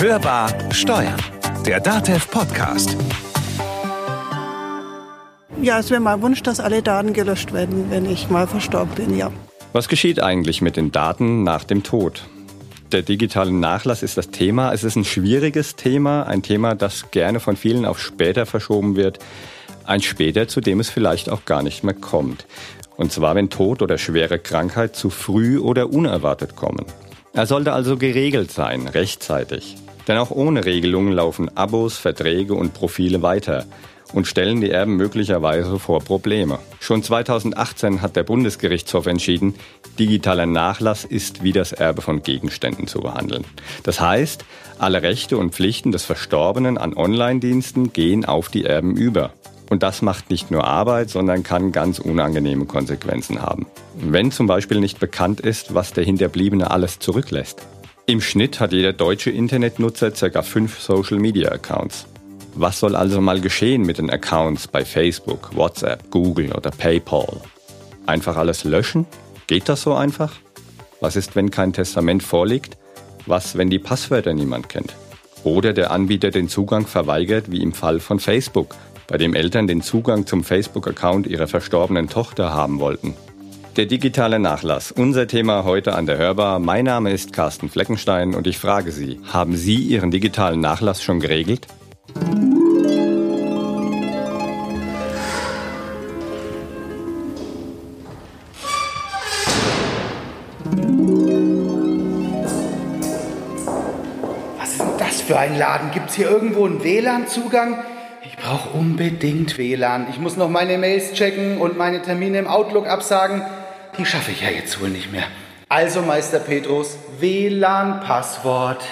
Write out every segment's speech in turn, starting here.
Hörbar Steuern, der DATEV Podcast. Ja, es wäre mein Wunsch, dass alle Daten gelöscht werden, wenn ich mal verstorben bin, ja. Was geschieht eigentlich mit den Daten nach dem Tod? Der digitale Nachlass ist das Thema. Es ist ein schwieriges Thema, ein Thema, das gerne von vielen auf später verschoben wird. Ein später, zu dem es vielleicht auch gar nicht mehr kommt. Und zwar, wenn Tod oder schwere Krankheit zu früh oder unerwartet kommen. Er sollte also geregelt sein, rechtzeitig. Denn auch ohne Regelungen laufen Abos, Verträge und Profile weiter und stellen die Erben möglicherweise vor Probleme. Schon 2018 hat der Bundesgerichtshof entschieden, digitaler Nachlass ist wie das Erbe von Gegenständen zu behandeln. Das heißt, alle Rechte und Pflichten des Verstorbenen an Online-Diensten gehen auf die Erben über. Und das macht nicht nur Arbeit, sondern kann ganz unangenehme Konsequenzen haben. Wenn zum Beispiel nicht bekannt ist, was der Hinterbliebene alles zurücklässt. Im Schnitt hat jeder deutsche Internetnutzer ca. fünf Social-Media-Accounts. Was soll also mal geschehen mit den Accounts bei Facebook, WhatsApp, Google oder PayPal? Einfach alles löschen? Geht das so einfach? Was ist, wenn kein Testament vorliegt? Was, wenn die Passwörter niemand kennt? Oder der Anbieter den Zugang verweigert, wie im Fall von Facebook, bei dem Eltern den Zugang zum Facebook-Account ihrer verstorbenen Tochter haben wollten. Der digitale Nachlass, unser Thema heute an der Hörbar. Mein Name ist Carsten Fleckenstein und ich frage Sie, haben Sie Ihren digitalen Nachlass schon geregelt? Was ist denn das für ein Laden? Gibt es hier irgendwo einen WLAN-Zugang? brauche unbedingt WLAN. Ich muss noch meine Mails checken und meine Termine im Outlook absagen. Die schaffe ich ja jetzt wohl nicht mehr. Also, Meister Petrus, WLAN-Passwort.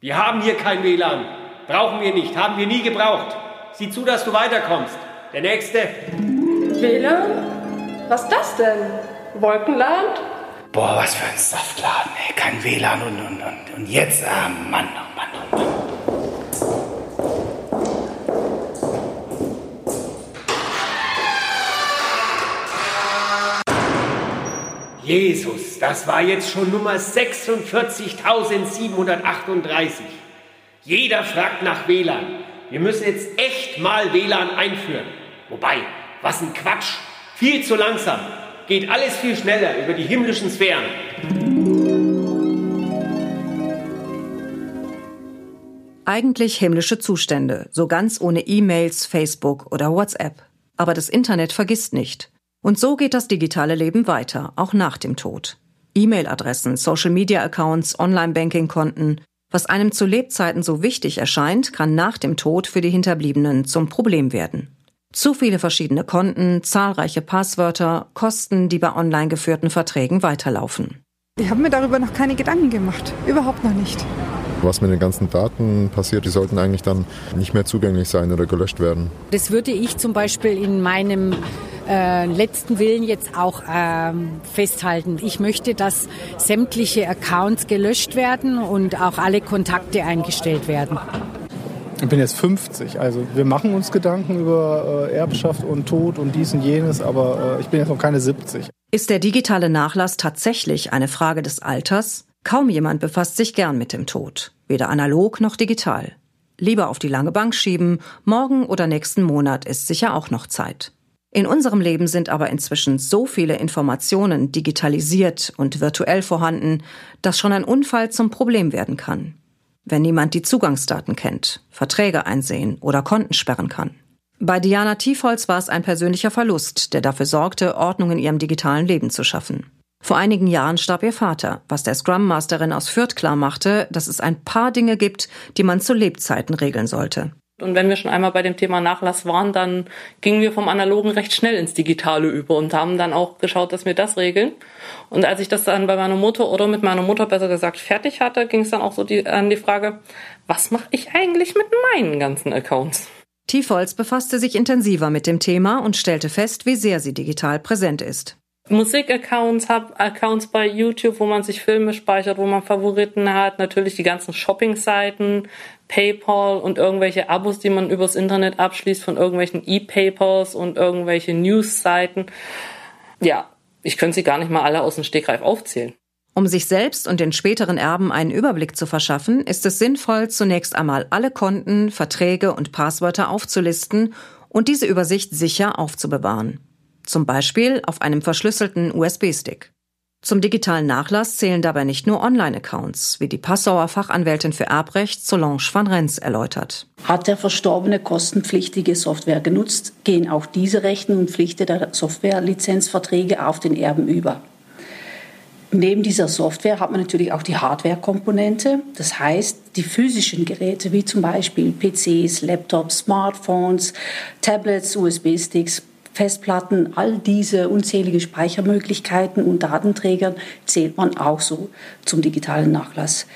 Wir haben hier kein WLAN. Brauchen wir nicht. Haben wir nie gebraucht. Sieh zu, dass du weiterkommst. Der nächste. WLAN? Was ist das denn? Wolkenland? Boah, was für ein Saftladen, ey. Kein WLAN und, und, und, und jetzt, ah, Mann. Jesus, das war jetzt schon Nummer 46.738. Jeder fragt nach WLAN. Wir müssen jetzt echt mal WLAN einführen. Wobei, was ein Quatsch. Viel zu langsam. Geht alles viel schneller über die himmlischen Sphären. Eigentlich himmlische Zustände, so ganz ohne E-Mails, Facebook oder WhatsApp. Aber das Internet vergisst nicht. Und so geht das digitale Leben weiter, auch nach dem Tod. E-Mail-Adressen, Social-Media-Accounts, Online-Banking-Konten. Was einem zu Lebzeiten so wichtig erscheint, kann nach dem Tod für die Hinterbliebenen zum Problem werden. Zu viele verschiedene Konten, zahlreiche Passwörter, Kosten, die bei online geführten Verträgen weiterlaufen. Ich habe mir darüber noch keine Gedanken gemacht. Überhaupt noch nicht. Was mit den ganzen Daten passiert, die sollten eigentlich dann nicht mehr zugänglich sein oder gelöscht werden. Das würde ich zum Beispiel in meinem äh, letzten Willen jetzt auch ähm, festhalten. Ich möchte, dass sämtliche Accounts gelöscht werden und auch alle Kontakte eingestellt werden. Ich bin jetzt 50, also wir machen uns Gedanken über äh, Erbschaft und Tod und dies und jenes, aber äh, ich bin jetzt noch keine 70. Ist der digitale Nachlass tatsächlich eine Frage des Alters? Kaum jemand befasst sich gern mit dem Tod, weder analog noch digital. Lieber auf die lange Bank schieben, morgen oder nächsten Monat ist sicher auch noch Zeit. In unserem Leben sind aber inzwischen so viele Informationen digitalisiert und virtuell vorhanden, dass schon ein Unfall zum Problem werden kann. Wenn niemand die Zugangsdaten kennt, Verträge einsehen oder Konten sperren kann. Bei Diana Tiefholz war es ein persönlicher Verlust, der dafür sorgte, Ordnung in ihrem digitalen Leben zu schaffen. Vor einigen Jahren starb ihr Vater, was der Scrum Masterin aus Fürth klar machte, dass es ein paar Dinge gibt, die man zu Lebzeiten regeln sollte. Und wenn wir schon einmal bei dem Thema Nachlass waren, dann gingen wir vom Analogen recht schnell ins Digitale über und haben dann auch geschaut, dass wir das regeln. Und als ich das dann bei meiner Mutter oder mit meiner Mutter besser gesagt fertig hatte, ging es dann auch so die, an die Frage, was mache ich eigentlich mit meinen ganzen Accounts? Tiefholz befasste sich intensiver mit dem Thema und stellte fest, wie sehr sie digital präsent ist. Musikaccounts, habe Accounts bei YouTube, wo man sich Filme speichert, wo man Favoriten hat, natürlich die ganzen Shopping-Seiten, PayPal und irgendwelche Abos, die man übers Internet abschließt von irgendwelchen E-Papers und irgendwelche News-Seiten. Ja, ich könnte sie gar nicht mal alle aus dem Stegreif aufzählen. Um sich selbst und den späteren Erben einen Überblick zu verschaffen, ist es sinnvoll, zunächst einmal alle Konten, Verträge und Passwörter aufzulisten und diese Übersicht sicher aufzubewahren. Zum Beispiel auf einem verschlüsselten USB-Stick. Zum digitalen Nachlass zählen dabei nicht nur Online-Accounts, wie die Passauer Fachanwältin für Erbrecht Solange van Rens erläutert. Hat der Verstorbene kostenpflichtige Software genutzt, gehen auch diese Rechten und Pflichten der Software-Lizenzverträge auf den Erben über. Neben dieser Software hat man natürlich auch die Hardware-Komponente, das heißt die physischen Geräte wie zum Beispiel PCs, Laptops, Smartphones, Tablets, USB-Sticks, Festplatten, all diese unzählige Speichermöglichkeiten und Datenträgern zählt man auch so zum digitalen Nachlass.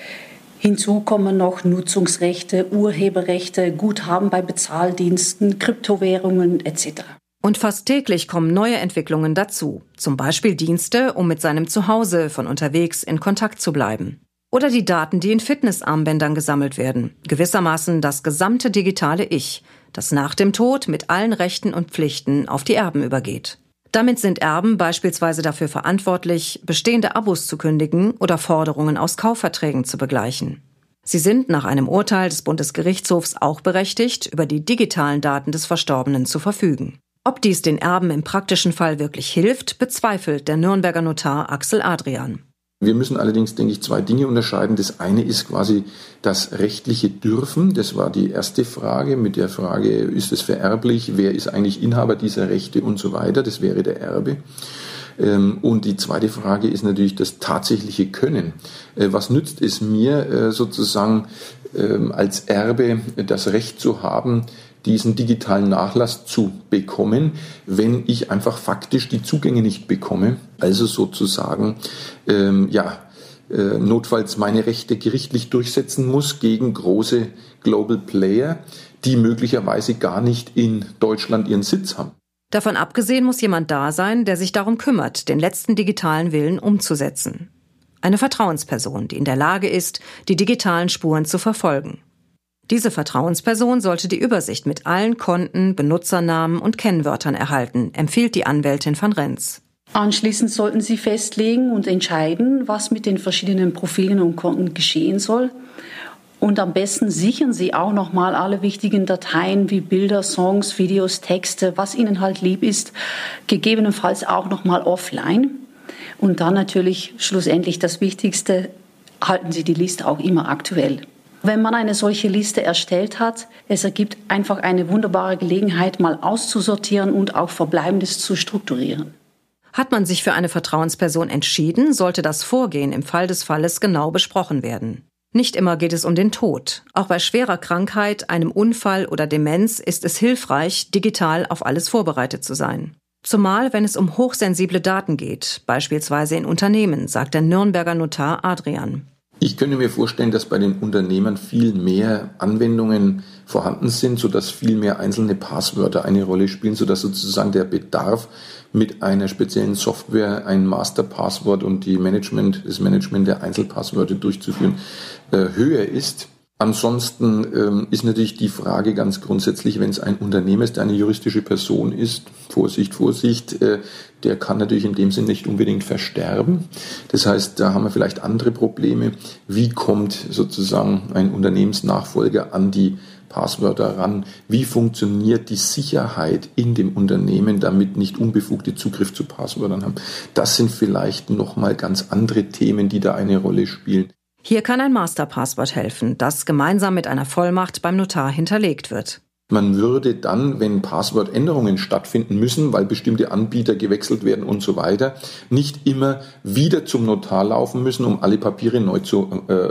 Hinzu kommen noch Nutzungsrechte, Urheberrechte, Guthaben bei Bezahldiensten, Kryptowährungen etc. Und fast täglich kommen neue Entwicklungen dazu, zum Beispiel Dienste, um mit seinem Zuhause von unterwegs in Kontakt zu bleiben. Oder die Daten, die in Fitnessarmbändern gesammelt werden, gewissermaßen das gesamte digitale Ich, das nach dem Tod mit allen Rechten und Pflichten auf die Erben übergeht. Damit sind Erben beispielsweise dafür verantwortlich, bestehende Abos zu kündigen oder Forderungen aus Kaufverträgen zu begleichen. Sie sind nach einem Urteil des Bundesgerichtshofs auch berechtigt, über die digitalen Daten des Verstorbenen zu verfügen. Ob dies den Erben im praktischen Fall wirklich hilft, bezweifelt der Nürnberger Notar Axel Adrian. Wir müssen allerdings, denke ich, zwei Dinge unterscheiden. Das eine ist quasi das rechtliche Dürfen. Das war die erste Frage mit der Frage, ist es vererblich? Wer ist eigentlich Inhaber dieser Rechte und so weiter? Das wäre der Erbe. Ähm, und die zweite Frage ist natürlich das tatsächliche Können. Äh, was nützt es mir äh, sozusagen ähm, als Erbe das Recht zu haben, diesen digitalen Nachlass zu bekommen, wenn ich einfach faktisch die Zugänge nicht bekomme. Also sozusagen, ähm, ja, äh, notfalls meine Rechte gerichtlich durchsetzen muss gegen große Global Player, die möglicherweise gar nicht in Deutschland ihren Sitz haben. Davon abgesehen muss jemand da sein, der sich darum kümmert, den letzten digitalen Willen umzusetzen. Eine Vertrauensperson, die in der Lage ist, die digitalen Spuren zu verfolgen. Diese Vertrauensperson sollte die Übersicht mit allen Konten, Benutzernamen und Kennwörtern erhalten, empfiehlt die Anwältin van Renz. Anschließend sollten Sie festlegen und entscheiden, was mit den verschiedenen Profilen und Konten geschehen soll. Und am besten sichern Sie auch nochmal alle wichtigen Dateien wie Bilder, Songs, Videos, Texte, was Ihnen halt lieb ist, gegebenenfalls auch nochmal offline. Und dann natürlich schlussendlich das Wichtigste, halten Sie die Liste auch immer aktuell. Wenn man eine solche Liste erstellt hat, es ergibt einfach eine wunderbare Gelegenheit, mal auszusortieren und auch Verbleibendes zu strukturieren. Hat man sich für eine Vertrauensperson entschieden, sollte das Vorgehen im Fall des Falles genau besprochen werden. Nicht immer geht es um den Tod. Auch bei schwerer Krankheit, einem Unfall oder Demenz ist es hilfreich, digital auf alles vorbereitet zu sein. Zumal, wenn es um hochsensible Daten geht, beispielsweise in Unternehmen, sagt der Nürnberger Notar Adrian. Ich könnte mir vorstellen, dass bei den Unternehmern viel mehr Anwendungen vorhanden sind, sodass viel mehr einzelne Passwörter eine Rolle spielen, sodass sozusagen der Bedarf mit einer speziellen Software ein Masterpasswort und die Management, das Management der Einzelpasswörter durchzuführen, äh, höher ist. Ansonsten ähm, ist natürlich die Frage ganz grundsätzlich, wenn es ein Unternehmen ist, der eine juristische Person ist, Vorsicht, Vorsicht, äh, der kann natürlich in dem Sinn nicht unbedingt versterben. Das heißt, da haben wir vielleicht andere Probleme. Wie kommt sozusagen ein Unternehmensnachfolger an die Passwörter ran? Wie funktioniert die Sicherheit in dem Unternehmen, damit nicht unbefugte Zugriff zu Passwörtern haben? Das sind vielleicht nochmal ganz andere Themen, die da eine Rolle spielen. Hier kann ein Masterpasswort helfen, das gemeinsam mit einer Vollmacht beim Notar hinterlegt wird. Man würde dann, wenn Passwortänderungen stattfinden müssen, weil bestimmte Anbieter gewechselt werden und so weiter, nicht immer wieder zum Notar laufen müssen, um alle Papiere neu zu äh,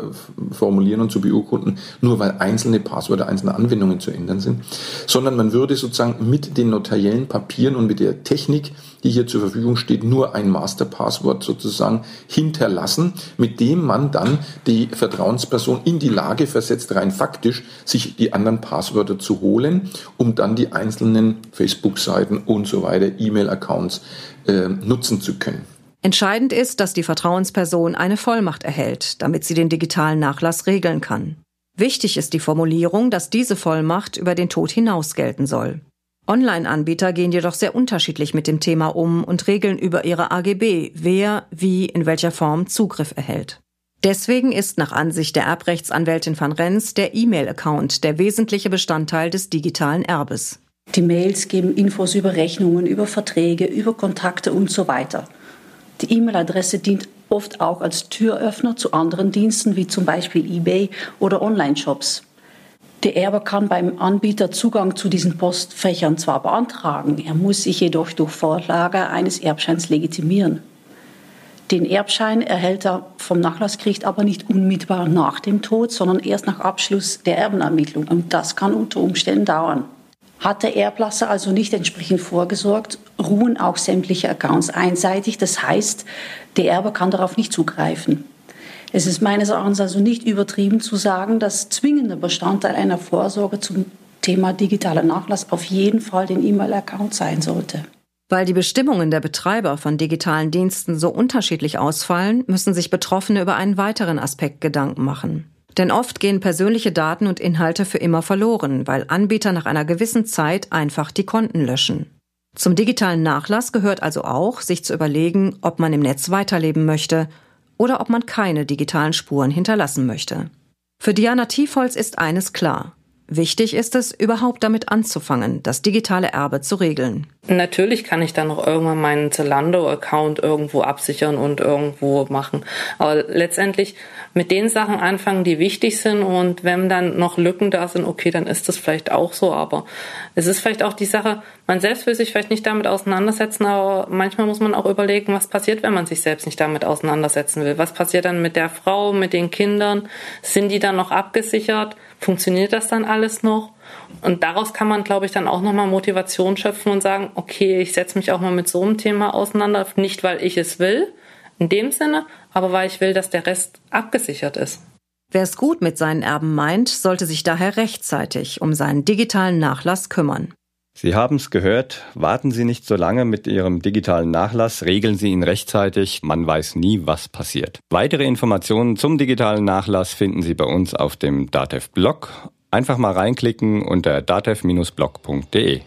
formulieren und zu beurkunden, nur weil einzelne Passwörter, einzelne Anwendungen zu ändern sind, sondern man würde sozusagen mit den notariellen Papieren und mit der Technik, die hier zur Verfügung steht, nur ein Masterpasswort sozusagen hinterlassen, mit dem man dann die Vertrauensperson in die Lage versetzt, rein faktisch, sich die anderen Passwörter zu holen um dann die einzelnen Facebook-Seiten und so weiter, E-Mail-Accounts äh, nutzen zu können. Entscheidend ist, dass die Vertrauensperson eine Vollmacht erhält, damit sie den digitalen Nachlass regeln kann. Wichtig ist die Formulierung, dass diese Vollmacht über den Tod hinaus gelten soll. Online-Anbieter gehen jedoch sehr unterschiedlich mit dem Thema um und regeln über ihre AGB, wer, wie, in welcher Form Zugriff erhält. Deswegen ist nach Ansicht der Erbrechtsanwältin van Rens der E-Mail-Account der wesentliche Bestandteil des digitalen Erbes. Die Mails geben Infos über Rechnungen, über Verträge, über Kontakte und so weiter. Die E-Mail-Adresse dient oft auch als Türöffner zu anderen Diensten wie zum Beispiel eBay oder Online-Shops. Der Erbe kann beim Anbieter Zugang zu diesen Postfächern zwar beantragen, er muss sich jedoch durch Vorlage eines Erbscheins legitimieren. Den Erbschein erhält er vom Nachlassgericht aber nicht unmittelbar nach dem Tod, sondern erst nach Abschluss der Erbenermittlung. Und das kann unter Umständen dauern. Hat der Erblasser also nicht entsprechend vorgesorgt, ruhen auch sämtliche Accounts einseitig. Das heißt, der Erbe kann darauf nicht zugreifen. Es ist meines Erachtens also nicht übertrieben zu sagen, dass zwingender Bestandteil einer Vorsorge zum Thema digitaler Nachlass auf jeden Fall den E-Mail-Account sein sollte. Weil die Bestimmungen der Betreiber von digitalen Diensten so unterschiedlich ausfallen, müssen sich Betroffene über einen weiteren Aspekt Gedanken machen. Denn oft gehen persönliche Daten und Inhalte für immer verloren, weil Anbieter nach einer gewissen Zeit einfach die Konten löschen. Zum digitalen Nachlass gehört also auch, sich zu überlegen, ob man im Netz weiterleben möchte oder ob man keine digitalen Spuren hinterlassen möchte. Für Diana Tiefholz ist eines klar. Wichtig ist es, überhaupt damit anzufangen, das digitale Erbe zu regeln. Natürlich kann ich dann noch irgendwann meinen Zalando-Account irgendwo absichern und irgendwo machen. Aber letztendlich mit den Sachen anfangen, die wichtig sind und wenn dann noch Lücken da sind, okay, dann ist das vielleicht auch so. Aber es ist vielleicht auch die Sache, man selbst will sich vielleicht nicht damit auseinandersetzen, aber manchmal muss man auch überlegen, was passiert, wenn man sich selbst nicht damit auseinandersetzen will. Was passiert dann mit der Frau, mit den Kindern? Sind die dann noch abgesichert? Funktioniert das dann alles noch? Und daraus kann man, glaube ich, dann auch nochmal Motivation schöpfen und sagen, okay, ich setze mich auch mal mit so einem Thema auseinander, nicht weil ich es will, in dem Sinne, aber weil ich will, dass der Rest abgesichert ist. Wer es gut mit seinen Erben meint, sollte sich daher rechtzeitig um seinen digitalen Nachlass kümmern. Sie haben es gehört, warten Sie nicht so lange mit Ihrem digitalen Nachlass, regeln Sie ihn rechtzeitig, man weiß nie, was passiert. Weitere Informationen zum digitalen Nachlass finden Sie bei uns auf dem DATEV-Blog. Einfach mal reinklicken unter datev-blog.de.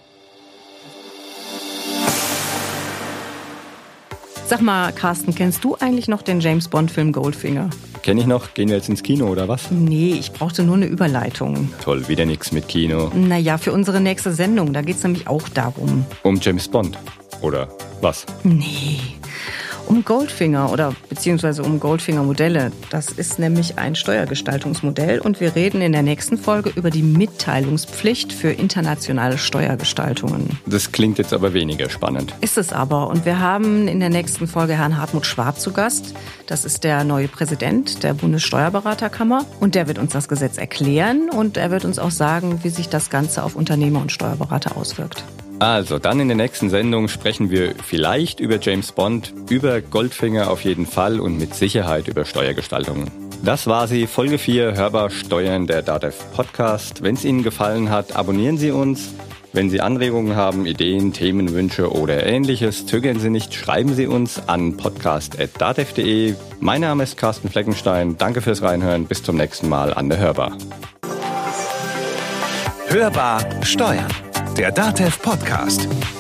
Sag mal, Carsten, kennst du eigentlich noch den James Bond-Film Goldfinger? Kenne ich noch. Gehen wir jetzt ins Kino oder was? Nee, ich brauchte nur eine Überleitung. Toll, wieder nichts mit Kino. Naja, für unsere nächste Sendung, da geht es nämlich auch darum. Um James Bond. Oder was? Nee um Goldfinger oder beziehungsweise um Goldfinger-Modelle. Das ist nämlich ein Steuergestaltungsmodell und wir reden in der nächsten Folge über die Mitteilungspflicht für internationale Steuergestaltungen. Das klingt jetzt aber weniger spannend. Ist es aber. Und wir haben in der nächsten Folge Herrn Hartmut Schwarz zu Gast. Das ist der neue Präsident der Bundessteuerberaterkammer und der wird uns das Gesetz erklären und er wird uns auch sagen, wie sich das Ganze auf Unternehmer und Steuerberater auswirkt. Also, dann in der nächsten Sendung sprechen wir vielleicht über James Bond, über Goldfinger auf jeden Fall und mit Sicherheit über Steuergestaltungen. Das war sie, Folge 4, Hörbar Steuern, der DATEV Podcast. Wenn es Ihnen gefallen hat, abonnieren Sie uns. Wenn Sie Anregungen haben, Ideen, Themenwünsche oder ähnliches, zögern Sie nicht, schreiben Sie uns an podcast.datev.de. Mein Name ist Carsten Fleckenstein. Danke fürs Reinhören. Bis zum nächsten Mal an der Hörbar. Hörbar Steuern der DATEV Podcast.